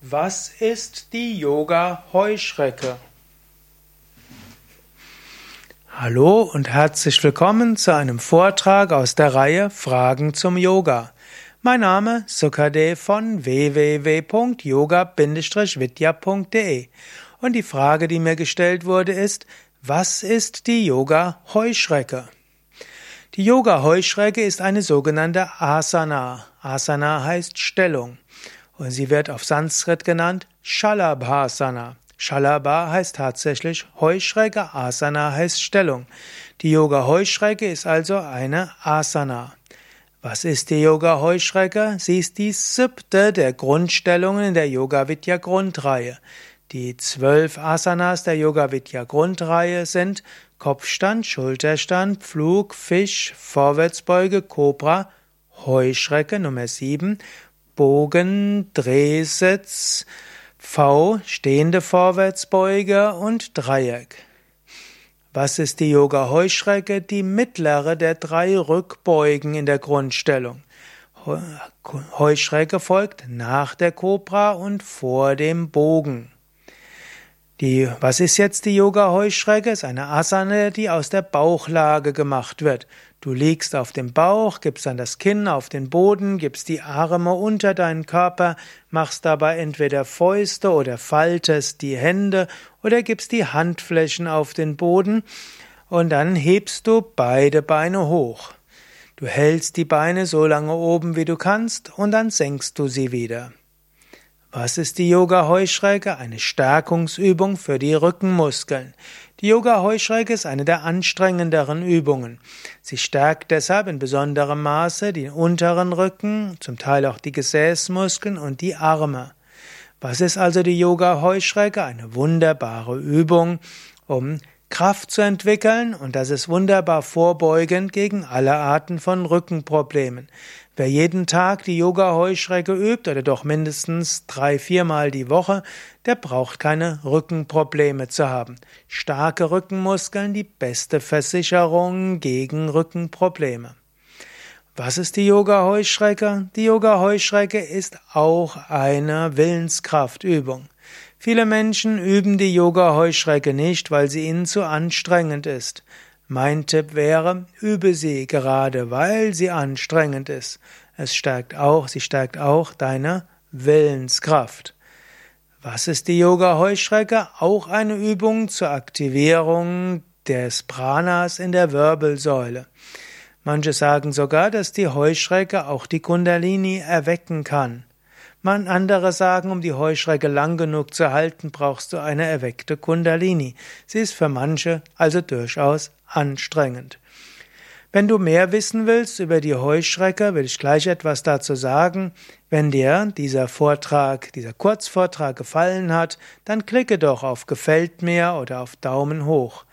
Was ist die Yoga-Heuschrecke? Hallo und herzlich willkommen zu einem Vortrag aus der Reihe Fragen zum Yoga. Mein Name Sukadev von www.yoga-vidya.de und die Frage, die mir gestellt wurde, ist, was ist die Yoga-Heuschrecke? Die Yoga-Heuschrecke ist eine sogenannte Asana. Asana heißt Stellung. Und sie wird auf Sanskrit genannt Shalabhasana. Shalabha heißt tatsächlich Heuschrecke, Asana heißt Stellung. Die Yoga-Heuschrecke ist also eine Asana. Was ist die Yoga-Heuschrecke? Sie ist die siebte der Grundstellungen in der Yoga-Vidya-Grundreihe. Die zwölf Asanas der Yoga-Vidya-Grundreihe sind Kopfstand, Schulterstand, Pflug, Fisch, Vorwärtsbeuge, Cobra, Heuschrecke Nummer sieben Bogen, Drehsitz, V, stehende Vorwärtsbeuge und Dreieck. Was ist die Yoga-Heuschrecke? Die mittlere der drei Rückbeugen in der Grundstellung. Heuschrecke folgt nach der Kobra und vor dem Bogen. Die, was ist jetzt die Yoga-Heuschrecke? Es ist eine Asana, die aus der Bauchlage gemacht wird. Du liegst auf dem Bauch, gibst dann das Kinn auf den Boden, gibst die Arme unter deinen Körper, machst dabei entweder Fäuste oder faltest die Hände oder gibst die Handflächen auf den Boden und dann hebst du beide Beine hoch. Du hältst die Beine so lange oben, wie du kannst, und dann senkst du sie wieder. Was ist die Yoga-Heuschrecke? Eine Stärkungsübung für die Rückenmuskeln. Die Yoga-Heuschrecke ist eine der anstrengenderen Übungen. Sie stärkt deshalb in besonderem Maße den unteren Rücken, zum Teil auch die Gesäßmuskeln und die Arme. Was ist also die Yoga-Heuschrecke? Eine wunderbare Übung, um Kraft zu entwickeln und das ist wunderbar vorbeugend gegen alle Arten von Rückenproblemen. Wer jeden Tag die Yoga-Heuschrecke übt oder doch mindestens drei, viermal die Woche, der braucht keine Rückenprobleme zu haben. Starke Rückenmuskeln die beste Versicherung gegen Rückenprobleme. Was ist die Yoga-Heuschrecke? Die Yoga-Heuschrecke ist auch eine Willenskraftübung. Viele Menschen üben die Yoga-Heuschrecke nicht, weil sie ihnen zu anstrengend ist. Mein Tipp wäre, übe sie gerade, weil sie anstrengend ist. Es stärkt auch, sie stärkt auch deine Willenskraft. Was ist die Yoga-Heuschrecke? Auch eine Übung zur Aktivierung des Pranas in der Wirbelsäule. Manche sagen sogar, dass die Heuschrecke auch die Kundalini erwecken kann. Man andere sagen, um die Heuschrecke lang genug zu halten, brauchst du eine erweckte Kundalini. Sie ist für manche also durchaus anstrengend. Wenn du mehr wissen willst über die Heuschrecke, will ich gleich etwas dazu sagen. Wenn dir dieser Vortrag, dieser Kurzvortrag gefallen hat, dann klicke doch auf Gefällt mir oder auf Daumen hoch.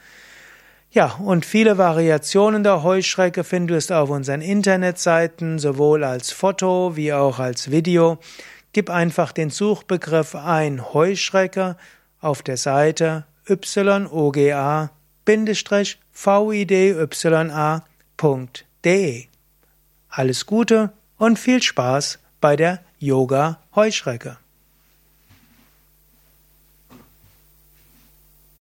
Ja, und viele Variationen der Heuschrecke findest du auf unseren Internetseiten, sowohl als Foto wie auch als Video. Gib einfach den Suchbegriff ein Heuschrecke auf der Seite yoga-vidya.de. Alles Gute und viel Spaß bei der Yoga Heuschrecke.